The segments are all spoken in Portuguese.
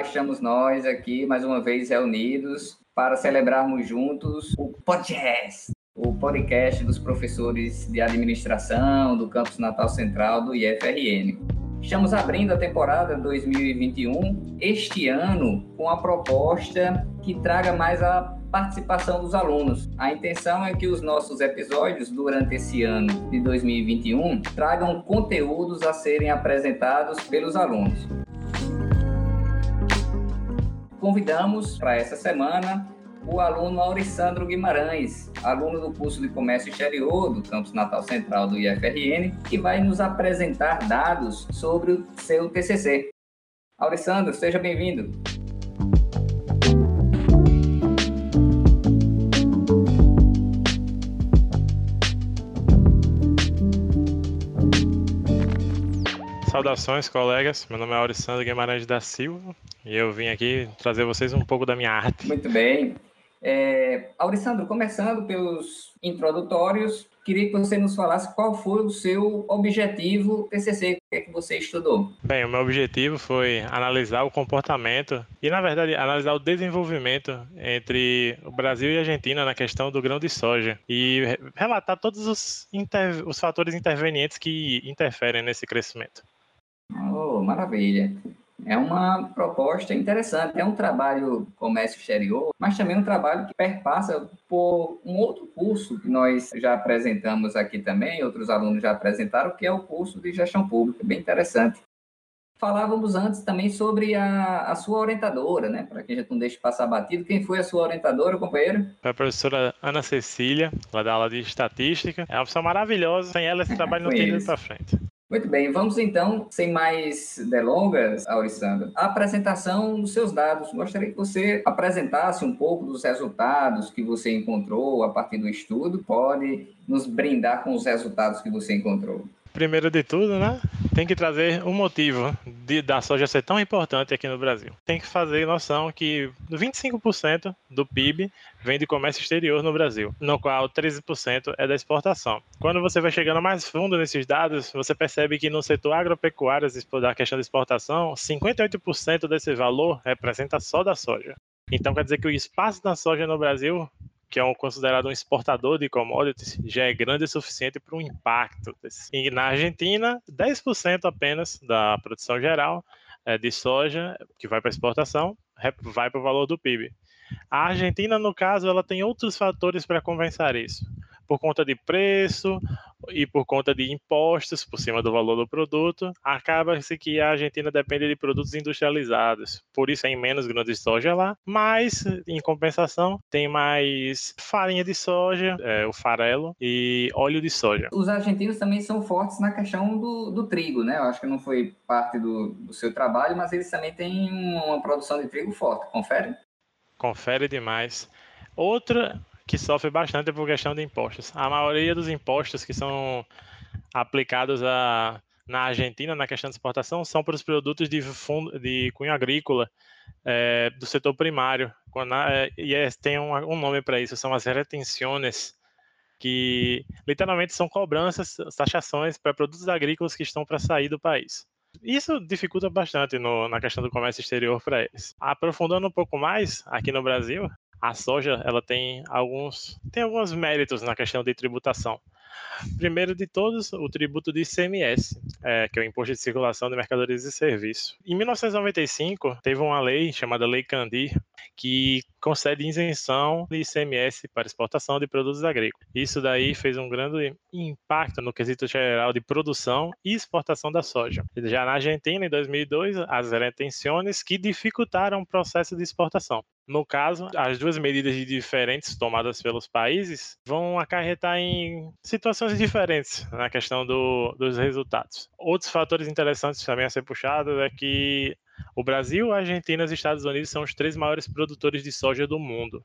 estamos nós aqui mais uma vez reunidos para celebrarmos juntos o podcast, o podcast dos professores de administração do Campus Natal Central do IFRN. Estamos abrindo a temporada 2021 este ano com a proposta que traga mais a participação dos alunos. A intenção é que os nossos episódios durante esse ano de 2021 tragam conteúdos a serem apresentados pelos alunos. Convidamos para essa semana o aluno Aurissandro Guimarães, aluno do curso de Comércio Exterior do Campus Natal Central do IFRN, que vai nos apresentar dados sobre o seu TCC. Aurissandro, seja bem-vindo. Saudações, colegas. Meu nome é Aurissandro Guimarães da Silva e eu vim aqui trazer vocês um pouco da minha arte. Muito bem. É, Aurissandro, começando pelos introdutórios, queria que você nos falasse qual foi o seu objetivo TCC, o que é que você estudou? Bem, o meu objetivo foi analisar o comportamento e, na verdade, analisar o desenvolvimento entre o Brasil e a Argentina na questão do grão de soja e relatar todos os, inter... os fatores intervenientes que interferem nesse crescimento. Oh, maravilha. É uma proposta interessante. É um trabalho comércio exterior, mas também um trabalho que perpassa por um outro curso que nós já apresentamos aqui também, outros alunos já apresentaram, que é o curso de gestão pública, bem interessante. Falávamos antes também sobre a, a sua orientadora, né? Para quem já não deixa passar batido, quem foi a sua orientadora, companheiro? Foi a professora Ana Cecília, ela dá aula de estatística. É uma pessoa maravilhosa, sem ela esse trabalho não tem ido para frente. Muito bem, vamos então, sem mais delongas, Aurissandro, a apresentação dos seus dados. Gostaria que você apresentasse um pouco dos resultados que você encontrou a partir do estudo. Pode nos brindar com os resultados que você encontrou primeiro de tudo, né? Tem que trazer o um motivo de, da soja ser tão importante aqui no Brasil. Tem que fazer noção que 25% do PIB vem de comércio exterior no Brasil, no qual 13% é da exportação. Quando você vai chegando mais fundo nesses dados, você percebe que no setor agropecuário, da questão de exportação, 58% desse valor representa só da soja. Então quer dizer que o espaço da soja no Brasil que é um, considerado um exportador de commodities, já é grande o suficiente para um impacto. E na Argentina, 10% apenas da produção geral é, de soja que vai para exportação vai para o valor do PIB. A Argentina, no caso, ela tem outros fatores para compensar isso por conta de preço e por conta de impostos por cima do valor do produto, acaba-se que a Argentina depende de produtos industrializados. Por isso tem menos grãos de soja lá, mas em compensação tem mais farinha de soja, é, o farelo e óleo de soja. Os argentinos também são fortes na questão do, do trigo, né? Eu acho que não foi parte do, do seu trabalho, mas eles também têm uma produção de trigo forte. Confere? Confere demais. Outra que sofre bastante por questão de impostos. A maioria dos impostos que são aplicados a, na Argentina na questão de exportação são para os produtos de, fundo, de cunho agrícola é, do setor primário. Quando, é, e é, tem um, um nome para isso, são as retenções, que literalmente são cobranças, taxações para produtos agrícolas que estão para sair do país. Isso dificulta bastante no, na questão do comércio exterior para eles. Aprofundando um pouco mais, aqui no Brasil, a soja ela tem alguns tem alguns méritos na questão de tributação. Primeiro de todos, o tributo de ICMS, é, que é o Imposto de Circulação de Mercadorias e Serviços. Em 1995, teve uma lei chamada Lei Candir, que concede isenção de ICMS para exportação de produtos agrícolas. Isso daí fez um grande impacto no quesito geral de produção e exportação da soja. Já na Argentina, em 2002, as retenções que dificultaram o processo de exportação. No caso, as duas medidas diferentes tomadas pelos países vão acarretar em situações diferentes na questão do, dos resultados. Outros fatores interessantes também a ser puxados é que o Brasil, a Argentina e os Estados Unidos são os três maiores produtores de soja do mundo.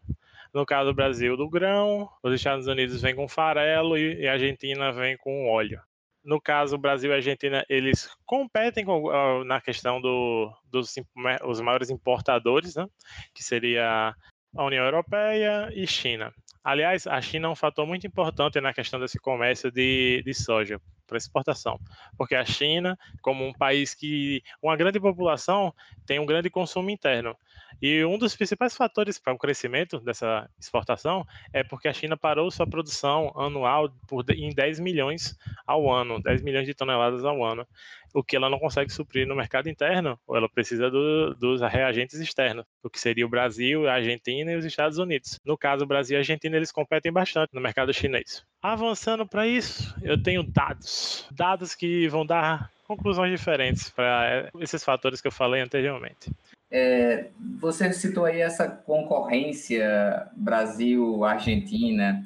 No caso do Brasil, do grão, os Estados Unidos vêm com farelo e a Argentina vem com óleo no caso, o Brasil e a Argentina, eles competem com, uh, na questão do, dos os maiores importadores, né? que seria a União Europeia e China. Aliás, a China é um fator muito importante na questão desse comércio de, de soja, para exportação, porque a China, como um país que uma grande população tem um grande consumo interno, e um dos principais fatores para o crescimento dessa exportação é porque a China parou sua produção anual por, em 10 milhões ao ano, 10 milhões de toneladas ao ano, o que ela não consegue suprir no mercado interno, ou ela precisa do, dos reagentes externos, o que seria o Brasil, a Argentina e os Estados Unidos. No caso, o Brasil e a Argentina, eles competem bastante no mercado chinês. Avançando para isso, eu tenho dados, dados que vão dar conclusões diferentes para esses fatores que eu falei anteriormente. É, você citou aí essa concorrência Brasil-Argentina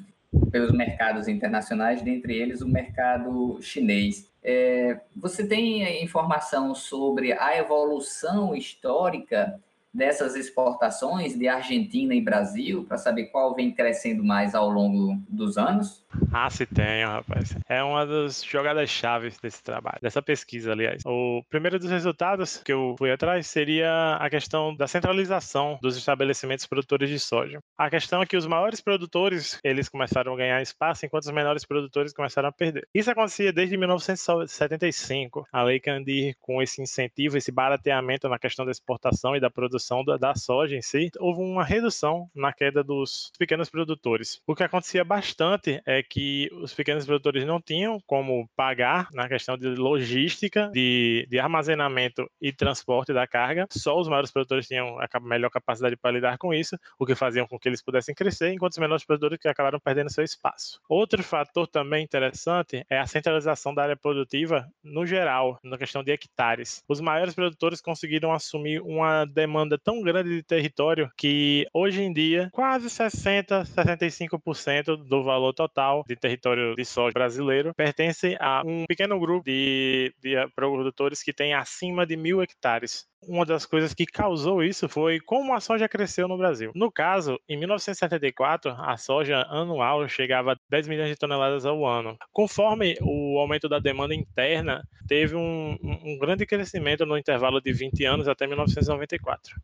pelos mercados internacionais, dentre eles o mercado chinês. É, você tem informação sobre a evolução histórica dessas exportações de Argentina e Brasil, para saber qual vem crescendo mais ao longo dos anos? Ah, se tenho, rapaz. É uma das jogadas chaves desse trabalho, dessa pesquisa, aliás. O primeiro dos resultados que eu fui atrás seria a questão da centralização dos estabelecimentos produtores de soja. A questão é que os maiores produtores, eles começaram a ganhar espaço, enquanto os menores produtores começaram a perder. Isso acontecia desde 1975. A Lei Candir, com esse incentivo, esse barateamento na questão da exportação e da produção da, da soja em si, houve uma redução na queda dos pequenos produtores. O que acontecia bastante é que os pequenos produtores não tinham como pagar na questão de logística, de, de armazenamento e transporte da carga. Só os maiores produtores tinham a melhor capacidade para lidar com isso, o que faziam com que eles pudessem crescer, enquanto os menores produtores que acabaram perdendo seu espaço. Outro fator também interessante é a centralização da área produtiva no geral, na questão de hectares. Os maiores produtores conseguiram assumir uma demanda tão grande de território que hoje em dia quase 60, 65% do valor total de território de soja brasileiro pertence a um pequeno grupo de, de produtores que tem acima de mil hectares. Uma das coisas que causou isso foi como a soja cresceu no Brasil. No caso, em 1974, a soja anual chegava a 10 milhões de toneladas ao ano. Conforme o aumento da demanda interna, teve um, um, grande crescimento no intervalo de 20 anos até 1994.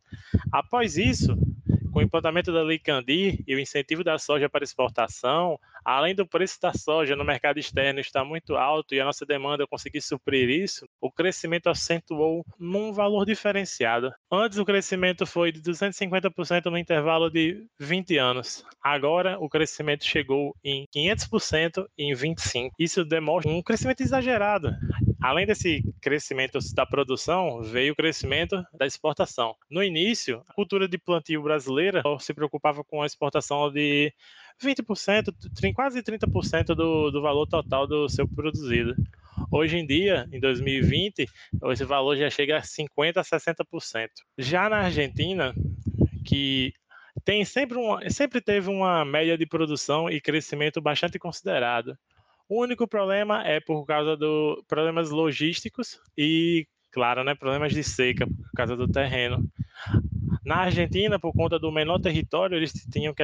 Após isso, com o implantamento da Lei Candir e o incentivo da soja para exportação, além do preço da soja no mercado externo estar muito alto e a nossa demanda conseguir suprir isso, o crescimento acentuou num valor diferenciado. Antes o crescimento foi de 250% no intervalo de 20 anos. Agora o crescimento chegou em 500% em 25. Isso demonstra um crescimento exagerado. Além desse crescimento da produção, veio o crescimento da exportação. No início, a cultura de plantio brasileira se preocupava com a exportação de 20%, quase 30% do, do valor total do seu produzido. Hoje em dia, em 2020, esse valor já chega a 50% a 60%. Já na Argentina, que tem sempre, uma, sempre teve uma média de produção e crescimento bastante considerado. O único problema é por causa de problemas logísticos e, claro, né, problemas de seca por causa do terreno. Na Argentina, por conta do menor território, eles tinham que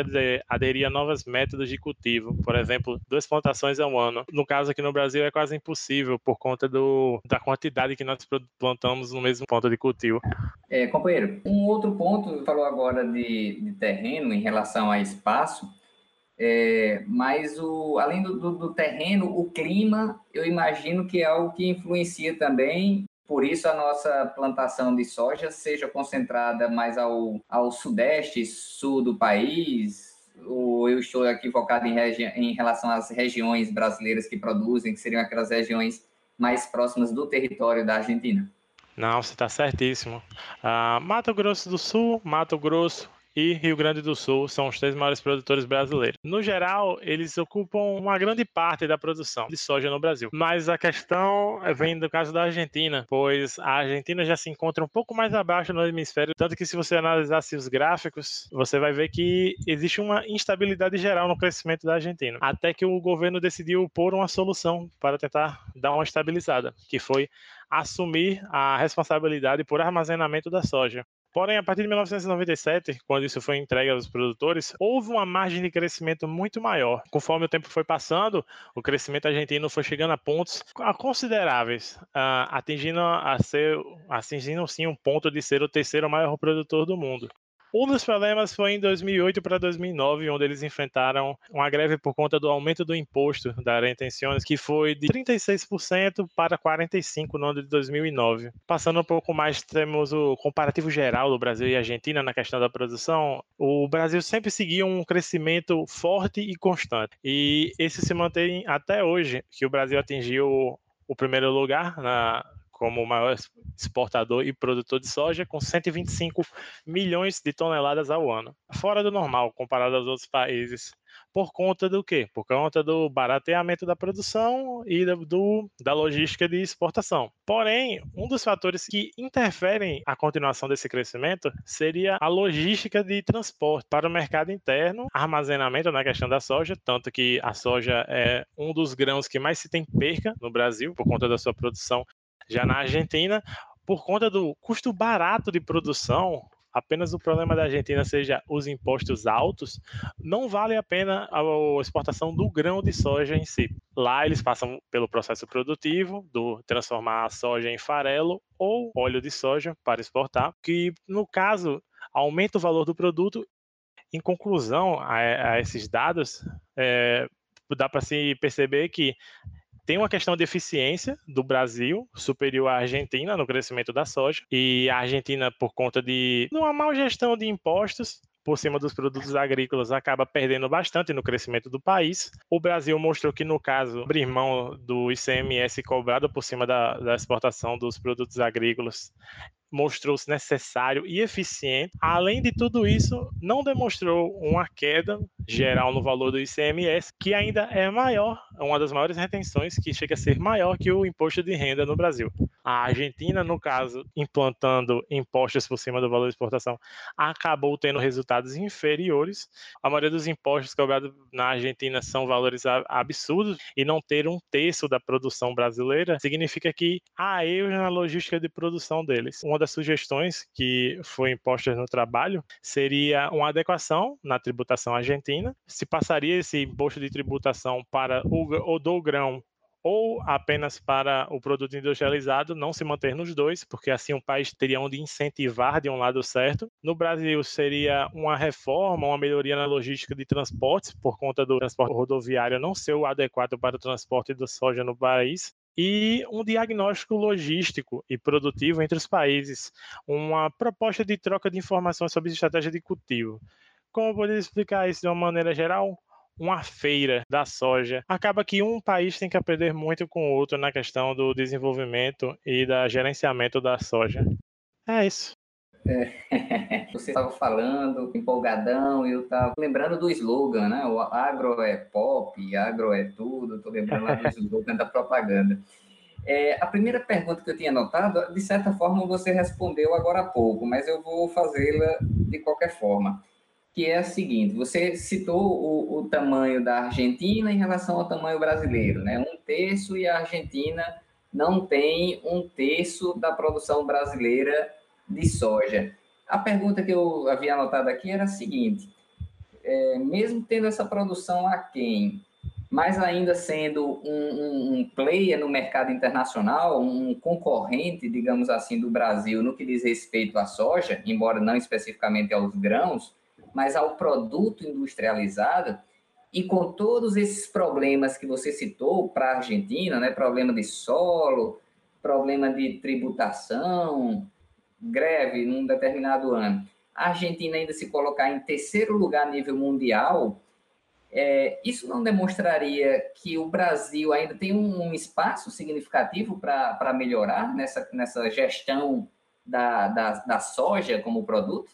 aderir a novos métodos de cultivo, por exemplo, duas plantações ao ano. No caso aqui no Brasil é quase impossível por conta do, da quantidade que nós plantamos no mesmo ponto de cultivo. É, companheiro, um outro ponto, falou agora de, de terreno em relação a espaço, é, mas o, além do, do, do, terreno, o clima, eu imagino que é algo que influencia também. Por isso, a nossa plantação de soja seja concentrada mais ao, ao sudeste, sul do país, ou eu estou equivocado em, em relação às regiões brasileiras que produzem, que seriam aquelas regiões mais próximas do território da Argentina? Não, você está certíssimo. Uh, Mato Grosso do Sul, Mato Grosso, e Rio Grande do Sul são os três maiores produtores brasileiros. No geral, eles ocupam uma grande parte da produção de soja no Brasil. Mas a questão vem do caso da Argentina, pois a Argentina já se encontra um pouco mais abaixo no hemisfério, tanto que se você analisasse os gráficos, você vai ver que existe uma instabilidade geral no crescimento da Argentina. Até que o governo decidiu pôr uma solução para tentar dar uma estabilizada, que foi assumir a responsabilidade por armazenamento da soja. Porém, a partir de 1997, quando isso foi entregue aos produtores, houve uma margem de crescimento muito maior. Conforme o tempo foi passando, o crescimento argentino foi chegando a pontos consideráveis, atingindo a ser, atingindo sim um ponto de ser o terceiro maior produtor do mundo. Um dos problemas foi em 2008 para 2009, onde eles enfrentaram uma greve por conta do aumento do imposto da retenções, que foi de 36% para 45% no ano de 2009. Passando um pouco mais, temos o comparativo geral do Brasil e Argentina na questão da produção. O Brasil sempre seguiu um crescimento forte e constante, e esse se mantém até hoje, que o Brasil atingiu o primeiro lugar na como o maior exportador e produtor de soja, com 125 milhões de toneladas ao ano. Fora do normal, comparado aos outros países. Por conta do quê? Por conta do barateamento da produção e do, da logística de exportação. Porém, um dos fatores que interferem a continuação desse crescimento seria a logística de transporte para o mercado interno, armazenamento na questão da soja, tanto que a soja é um dos grãos que mais se tem perca no Brasil por conta da sua produção já na Argentina, por conta do custo barato de produção, apenas o problema da Argentina seja os impostos altos, não vale a pena a exportação do grão de soja em si. Lá eles passam pelo processo produtivo do transformar a soja em farelo ou óleo de soja para exportar, que no caso aumenta o valor do produto. Em conclusão a, a esses dados, é, dá para se perceber que tem uma questão de eficiência do Brasil superior à Argentina no crescimento da soja e a Argentina por conta de uma má gestão de impostos por cima dos produtos agrícolas acaba perdendo bastante no crescimento do país. O Brasil mostrou que, no caso, abrir mão do ICMS cobrado por cima da, da exportação dos produtos agrícolas mostrou-se necessário e eficiente. Além de tudo isso, não demonstrou uma queda geral no valor do ICMS, que ainda é maior, uma das maiores retenções, que chega a ser maior que o imposto de renda no Brasil. A Argentina, no caso, implantando impostos por cima do valor de exportação, acabou tendo resultados inferiores. A maioria dos impostos cobrados na Argentina são valores absurdos e não ter um terço da produção brasileira significa que há erros na logística de produção deles. Uma das sugestões que foi imposta no trabalho seria uma adequação na tributação argentina. Se passaria esse imposto de tributação para o, o do grão ou apenas para o produto industrializado, não se manter nos dois, porque assim o país teria onde incentivar de um lado certo. No Brasil seria uma reforma, uma melhoria na logística de transportes, por conta do transporte rodoviário não ser o adequado para o transporte da soja no país e um diagnóstico logístico e produtivo entre os países, uma proposta de troca de informações sobre estratégia de cultivo. Como poderia explicar isso de uma maneira geral? Uma feira da soja. Acaba que um país tem que aprender muito com o outro na questão do desenvolvimento e da gerenciamento da soja. É isso. É, você estava falando, empolgadão, e eu estava lembrando do slogan, né? O agro é pop, agro é tudo, estou lembrando lá do slogan da propaganda. É, a primeira pergunta que eu tinha anotado, de certa forma você respondeu agora há pouco, mas eu vou fazê-la de qualquer forma, que é a seguinte, você citou o, o tamanho da Argentina em relação ao tamanho brasileiro, né? Um terço e a Argentina não tem um terço da produção brasileira de soja. A pergunta que eu havia anotado aqui era a seguinte: é, mesmo tendo essa produção a quem, mas ainda sendo um, um, um, player no mercado internacional, um concorrente, digamos assim, do Brasil no que diz respeito à soja, embora não especificamente aos grãos, mas ao produto industrializado, e com todos esses problemas que você citou para a Argentina, né, problema de solo, problema de tributação, greve num determinado ano, a Argentina ainda se colocar em terceiro lugar a nível mundial, é, isso não demonstraria que o Brasil ainda tem um, um espaço significativo para melhorar nessa, nessa gestão da, da, da soja como produto?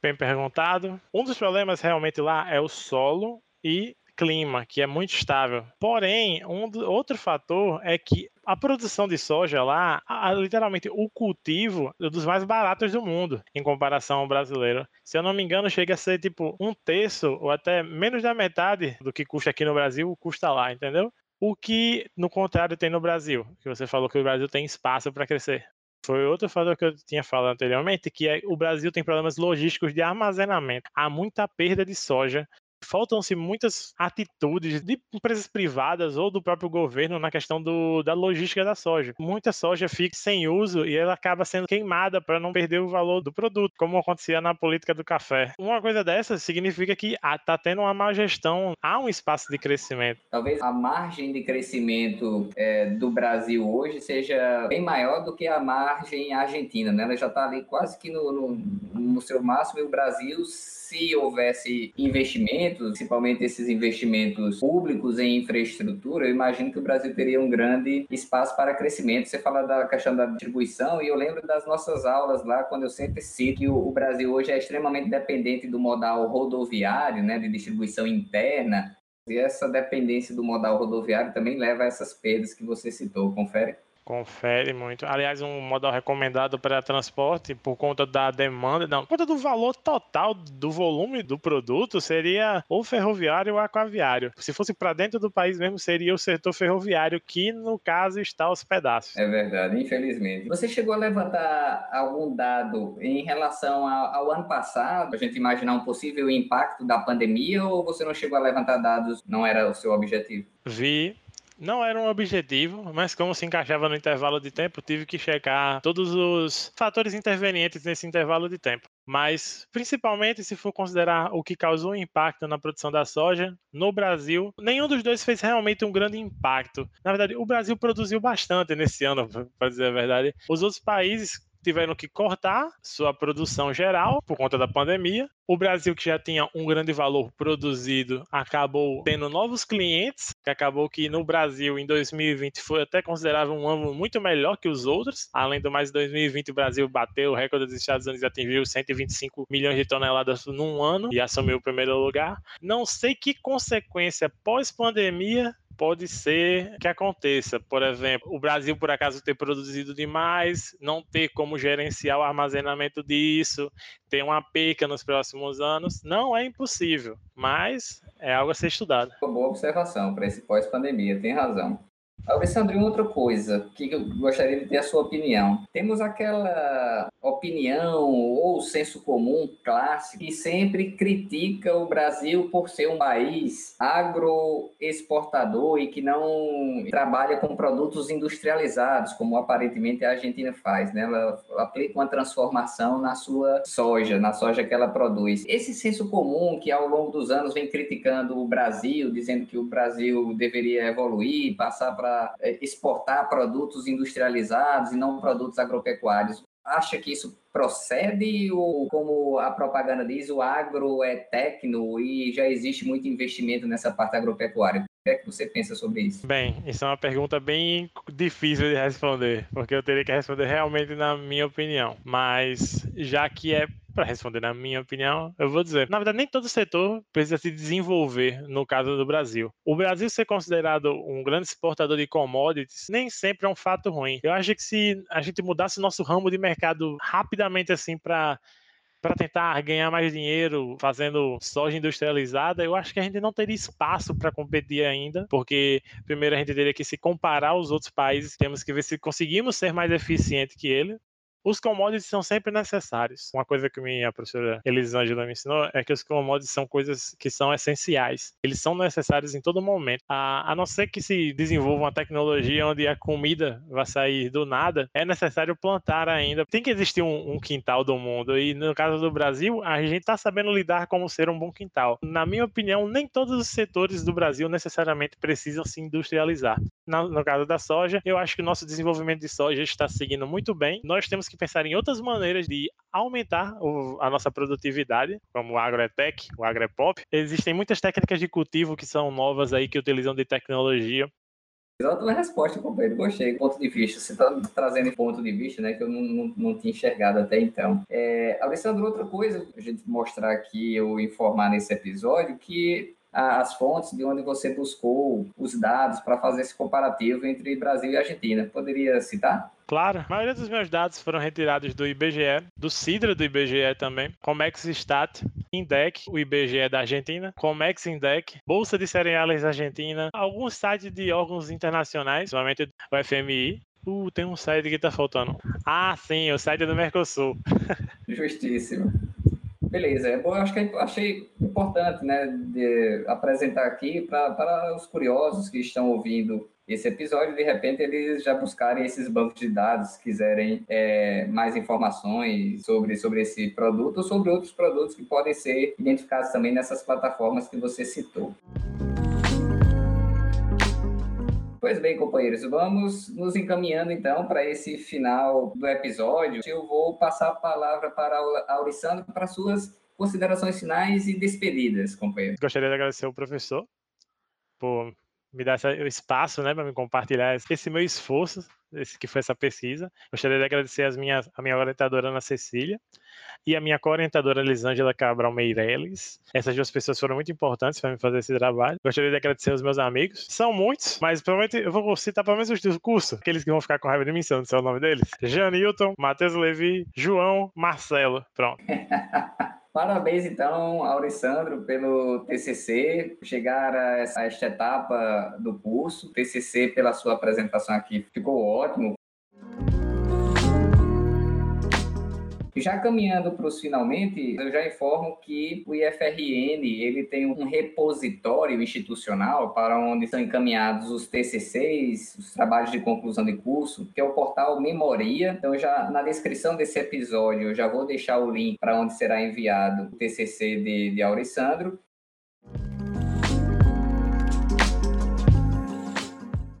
Bem perguntado. Um dos problemas realmente lá é o solo e clima, que é muito estável. Porém, um outro fator é que a produção de soja lá, a, literalmente o cultivo é dos mais baratos do mundo em comparação ao brasileiro. Se eu não me engano, chega a ser tipo um terço ou até menos da metade do que custa aqui no Brasil, custa lá, entendeu? O que, no contrário, tem no Brasil, que você falou que o Brasil tem espaço para crescer. Foi outro fator que eu tinha falado anteriormente, que é o Brasil tem problemas logísticos de armazenamento. Há muita perda de soja faltam-se muitas atitudes de empresas privadas ou do próprio governo na questão do, da logística da soja. Muita soja fica sem uso e ela acaba sendo queimada para não perder o valor do produto, como acontecia na política do café. Uma coisa dessa significa que está tendo uma má gestão, há um espaço de crescimento. Talvez a margem de crescimento é, do Brasil hoje seja bem maior do que a margem argentina, né? Ela já está ali quase que no, no, no seu máximo e o Brasil se houvesse investimentos, principalmente esses investimentos públicos em infraestrutura, eu imagino que o Brasil teria um grande espaço para crescimento. Você fala da questão da distribuição e eu lembro das nossas aulas lá, quando eu sempre cito que o Brasil hoje é extremamente dependente do modal rodoviário, né, de distribuição interna, e essa dependência do modal rodoviário também leva a essas perdas que você citou, confere? Confere muito. Aliás, um modal recomendado para transporte por conta da demanda, não, por conta do valor total do volume do produto seria ou ferroviário ou aquaviário. Se fosse para dentro do país mesmo, seria o setor ferroviário, que no caso está aos pedaços. É verdade, infelizmente. Você chegou a levantar algum dado em relação ao, ao ano passado, a gente imaginar um possível impacto da pandemia, ou você não chegou a levantar dados, não era o seu objetivo? Vi não era um objetivo, mas como se encaixava no intervalo de tempo, tive que checar todos os fatores intervenientes nesse intervalo de tempo. Mas, principalmente, se for considerar o que causou impacto na produção da soja no Brasil, nenhum dos dois fez realmente um grande impacto. Na verdade, o Brasil produziu bastante nesse ano, para dizer a verdade. Os outros países tiveram que cortar sua produção geral por conta da pandemia. O Brasil, que já tinha um grande valor produzido, acabou tendo novos clientes, que acabou que no Brasil, em 2020, foi até considerado um ano muito melhor que os outros. Além do mais, em 2020, o Brasil bateu o recorde dos Estados Unidos e atingiu 125 milhões de toneladas num ano e assumiu o primeiro lugar. Não sei que consequência pós-pandemia pode ser que aconteça. Por exemplo, o Brasil, por acaso, ter produzido demais, não ter como gerenciar o armazenamento disso, ter uma perca nos próximos anos. Não é impossível, mas é algo a ser estudado. Uma boa observação para esse pós-pandemia, tem razão. Alessandro, outra coisa que eu gostaria de ter a sua opinião. Temos aquela opinião ou senso comum clássico que sempre critica o Brasil por ser um país agroexportador e que não trabalha com produtos industrializados, como aparentemente a Argentina faz. Né? Ela aplica uma transformação na sua soja, na soja que ela produz. Esse senso comum que ao longo dos anos vem criticando o Brasil, dizendo que o Brasil deveria evoluir, passar para exportar produtos industrializados e não produtos agropecuários. Acha que isso procede ou, como a propaganda diz, o agro é tecno e já existe muito investimento nessa parte agropecuária? O que é que você pensa sobre isso? Bem, isso é uma pergunta bem difícil de responder, porque eu teria que responder realmente na minha opinião. Mas já que é para responder na minha opinião, eu vou dizer, na verdade, nem todo setor precisa se desenvolver no caso do Brasil. O Brasil ser considerado um grande exportador de commodities nem sempre é um fato ruim. Eu acho que se a gente mudasse nosso ramo de mercado rapidamente assim para para tentar ganhar mais dinheiro fazendo soja industrializada, eu acho que a gente não teria espaço para competir ainda, porque primeiro a gente teria que se comparar aos outros países, temos que ver se conseguimos ser mais eficiente que ele, os commodities são sempre necessários. Uma coisa que minha professora Elisângela me ensinou é que os commodities são coisas que são essenciais. Eles são necessários em todo momento. A, a não ser que se desenvolva uma tecnologia onde a comida vai sair do nada, é necessário plantar ainda. Tem que existir um, um quintal do mundo. E no caso do Brasil, a gente está sabendo lidar como ser um bom quintal. Na minha opinião, nem todos os setores do Brasil necessariamente precisam se industrializar. No, no caso da soja, eu acho que o nosso desenvolvimento de soja está seguindo muito bem. Nós temos que pensar em outras maneiras de aumentar a nossa produtividade, como o agretech, o agrepop. Existem muitas técnicas de cultivo que são novas aí, que utilizam de tecnologia. Exato resposta, companheiro. Gostei. Ponto de vista. Você está trazendo ponto de vista, né, que eu não, não, não tinha enxergado até então. É, Alessandro, outra coisa, a gente mostrar aqui ou informar nesse episódio, que as fontes de onde você buscou os dados para fazer esse comparativo entre Brasil e Argentina. Poderia citar? Claro, a maioria dos meus dados foram retirados do IBGE, do CIDRA do IBGE também, Comex Stat, Indec, o IBGE da Argentina, Comex Indec, Bolsa de Cereais Argentina, alguns sites de órgãos internacionais, principalmente o FMI, Uh, tem um site que tá faltando. Ah, sim, o site do Mercosul. Justíssimo. Beleza, é eu acho que achei importante, né, apresentar aqui para os curiosos que estão ouvindo esse episódio, de repente eles já buscarem esses bancos de dados, quiserem é, mais informações sobre, sobre esse produto ou sobre outros produtos que podem ser identificados também nessas plataformas que você citou. Pois bem, companheiros, vamos nos encaminhando então para esse final do episódio. Eu vou passar a palavra para a Aurissandro para suas considerações finais e despedidas, companheiro. Gostaria de agradecer ao professor por me dar esse espaço, né, para me compartilhar esse meu esforço, esse que foi essa pesquisa. Gostaria de agradecer as minhas, a minha orientadora Ana Cecília e a minha co-orientadora Elisângela Cabral Meirelles. Essas duas pessoas foram muito importantes para me fazer esse trabalho. Gostaria de agradecer aos meus amigos. São muitos, mas provavelmente eu vou citar pelo menos os do curso, aqueles que vão ficar com raiva de mim, se eu não sei o nome deles. Janilton, Matheus Levi, João, Marcelo. Pronto. Parabéns, então, Aurissandro, pelo TCC, chegar a esta etapa do curso. TCC, pela sua apresentação aqui, ficou ótimo. Já caminhando para os finalmente, eu já informo que o IFRN ele tem um repositório institucional para onde são encaminhados os TCCs, os trabalhos de conclusão de curso, que é o portal Memoria. Então, já na descrição desse episódio, eu já vou deixar o link para onde será enviado o TCC de, de Aurissandro.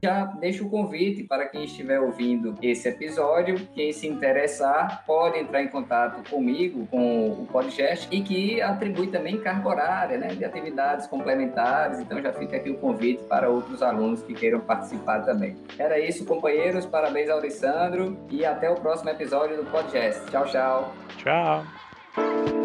Já deixo o convite para quem estiver ouvindo esse episódio, quem se interessar, pode entrar em contato comigo, com o podcast, e que atribui também carga horária, né, de atividades complementares. Então já fica aqui o convite para outros alunos que queiram participar também. Era isso, companheiros. Parabéns ao Alessandro e até o próximo episódio do podcast. Tchau, tchau. Tchau.